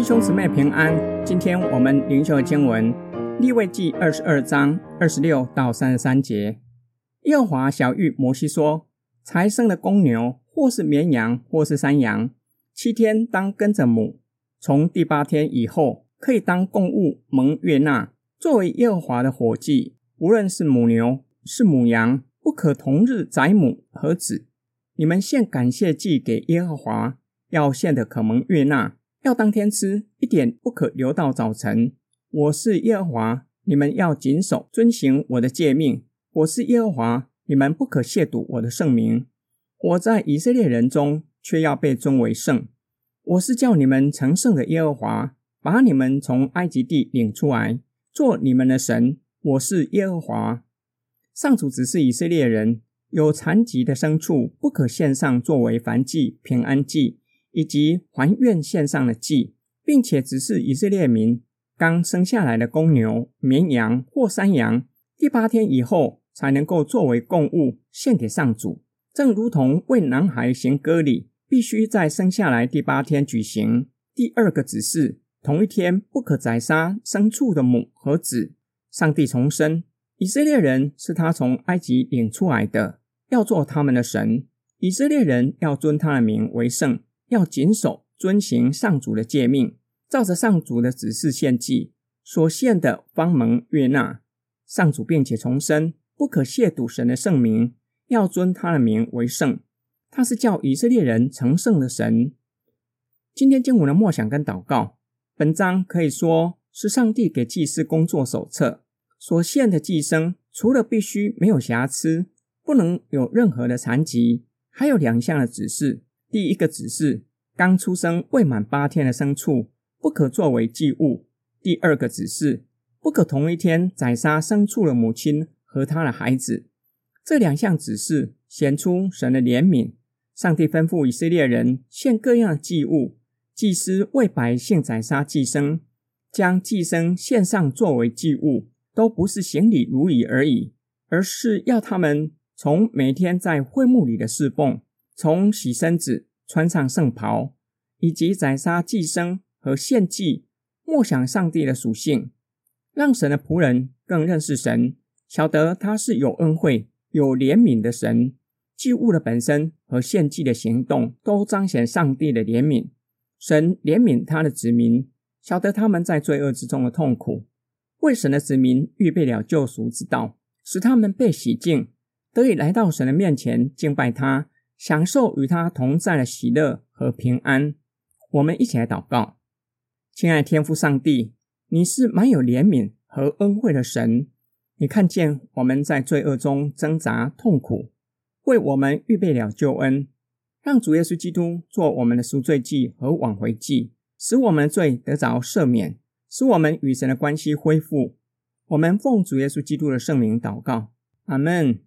弟兄姊妹平安，今天我们灵修的经文利未记二十二章二十六到三十三节。耶和华晓諭摩西说：“才生的公牛，或是绵羊，或是山羊，七天当跟着母，从第八天以后，可以当供物蒙悦纳，作为耶和华的火祭。无论是母牛，是母羊，不可同日宰母和子。你们献感谢祭给耶和华，要献的可蒙悦纳。”要当天吃，一点不可留到早晨。我是耶和华，你们要谨守遵行我的诫命。我是耶和华，你们不可亵渎我的圣名。我在以色列人中却要被尊为圣。我是叫你们成圣的耶和华，把你们从埃及地领出来，做你们的神。我是耶和华。上主指示以色列人，有残疾的牲畜不可献上作为燔祭、平安祭。以及还愿献上的祭，并且指示以色列民，刚生下来的公牛、绵羊或山羊，第八天以后才能够作为供物献给上主。正如同为男孩行割礼，必须在生下来第八天举行。第二个指示，同一天不可宰杀牲畜的母和子。上帝重申，以色列人是他从埃及领出来的，要做他们的神。以色列人要尊他的名为圣。要谨守遵行上主的诫命，照着上主的指示献祭，所献的方蒙悦纳。上主并且重申，不可亵渎神的圣名，要尊他的名为圣。他是叫以色列人成圣的神。今天经文的默想跟祷告，本章可以说是上帝给祭司工作手册。所献的祭牲，除了必须没有瑕疵，不能有任何的残疾，还有两项的指示。第一个指示，刚出生未满八天的牲畜不可作为祭物；第二个指示，不可同一天宰杀牲畜的母亲和他的孩子。这两项指示显出神的怜悯。上帝吩咐以色列人献各样的祭物，祭司为百姓宰杀祭牲，将祭牲献上作为祭物，都不是行礼如仪而已，而是要他们从每天在会幕里的侍奉。从洗身子、穿上圣袍，以及宰杀祭牲和献祭，默想上帝的属性，让神的仆人更认识神，晓得他是有恩惠、有怜悯的神。祭物的本身和献祭的行动，都彰显上帝的怜悯。神怜悯他的子民，晓得他们在罪恶之中的痛苦，为神的子民预备了救赎之道，使他们被洗净，得以来到神的面前敬拜他。享受与他同在的喜乐和平安。我们一起来祷告，亲爱的天父上帝，你是满有怜悯和恩惠的神。你看见我们在罪恶中挣扎痛苦，为我们预备了救恩，让主耶稣基督做我们的赎罪祭和挽回祭，使我们的罪得着赦免，使我们与神的关系恢复。我们奉主耶稣基督的圣名祷告，阿门。